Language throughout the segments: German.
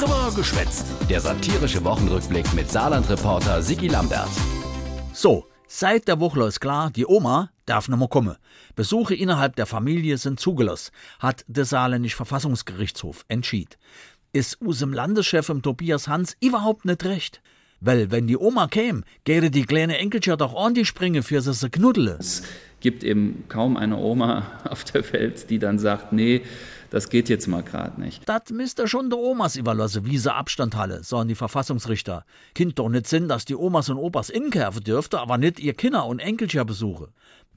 Drüber geschwätzt. Der satirische Wochenrückblick mit Saarland-Reporter Sigi Lambert. So, seit der Woche ist klar, die Oma darf noch mal kommen. Besuche innerhalb der Familie sind zugelassen, hat der Saarländische Verfassungsgerichtshof entschied. Ist usem Landeschef im Tobias Hans überhaupt nicht recht. Weil, wenn die Oma käme, gäre die kleine Enkelchen doch ordentlich springen für sie zu knuddeln. Es gibt eben kaum eine Oma auf der Welt, die dann sagt, nee, das geht jetzt mal gerade nicht. Das müsst ihr schon der Omas überlassen, wie sie Abstand halle, sagen die Verfassungsrichter. Kind doch nicht Sinn, dass die Omas und Opas inkerven dürfte, aber nicht ihr Kinder und Enkelchen besuche.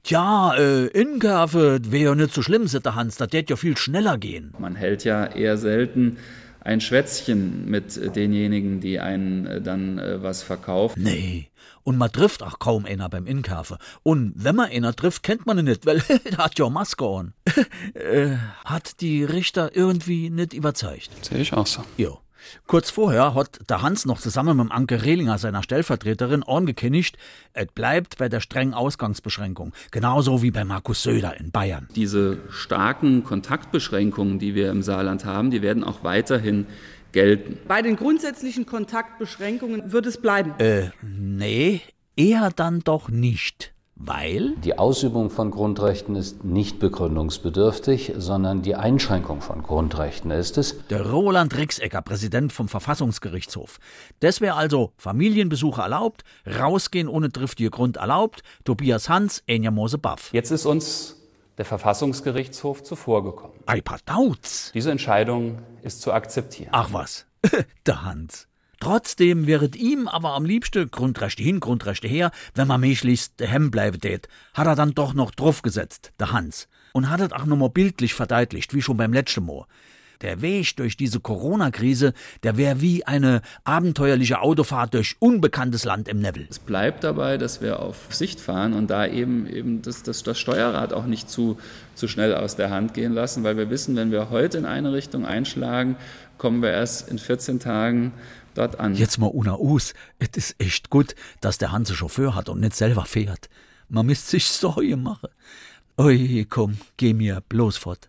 Tja, äh, inkerve wäre ja nicht so schlimm, sagt Hans, das wird ja viel schneller gehen. Man hält ja eher selten ein Schwätzchen mit denjenigen, die einen äh, dann äh, was verkaufen. Nee. Und man trifft auch kaum einer beim Inkafe. Und wenn man einer trifft, kennt man ihn nicht, weil er hat ja Maske an. äh, hat die Richter irgendwie nicht überzeugt. Sehe ich auch so. Jo. Kurz vorher hat der Hans noch zusammen mit dem Anke Rehlinger, seiner Stellvertreterin, angekündigt, es bleibt bei der strengen Ausgangsbeschränkung. Genauso wie bei Markus Söder in Bayern. Diese starken Kontaktbeschränkungen, die wir im Saarland haben, die werden auch weiterhin gelten. Bei den grundsätzlichen Kontaktbeschränkungen wird es bleiben. Äh, nee, eher dann doch nicht. Weil? Die Ausübung von Grundrechten ist nicht begründungsbedürftig, sondern die Einschränkung von Grundrechten ist es. Der Roland Rixecker, Präsident vom Verfassungsgerichtshof. Das wäre also Familienbesuche erlaubt, rausgehen ohne triftige Grund erlaubt, Tobias Hans, Enja Mose Baff. Jetzt ist uns der Verfassungsgerichtshof zuvorgekommen. Ei. Diese Entscheidung ist zu akzeptieren. Ach was, der Hans. Trotzdem wäret ihm aber am liebsten Grundrechte hin, Grundrechte her, wenn man möglichst daheim bleiben tät, hat er dann doch noch draufgesetzt, der Hans. Und hat es auch nochmal bildlich verdeutlicht, wie schon beim letzten Mal. Der Weg durch diese Corona-Krise, der wäre wie eine abenteuerliche Autofahrt durch unbekanntes Land im Nebel. Es bleibt dabei, dass wir auf Sicht fahren und da eben, eben das, das, das Steuerrad auch nicht zu, zu schnell aus der Hand gehen lassen, weil wir wissen, wenn wir heute in eine Richtung einschlagen, kommen wir erst in 14 Tagen dort an. Jetzt mal una us, es ist echt gut, dass der Hans Chauffeur hat und nicht selber fährt. Man müsste sich Sorgen machen. Ui, komm, geh mir bloß fort.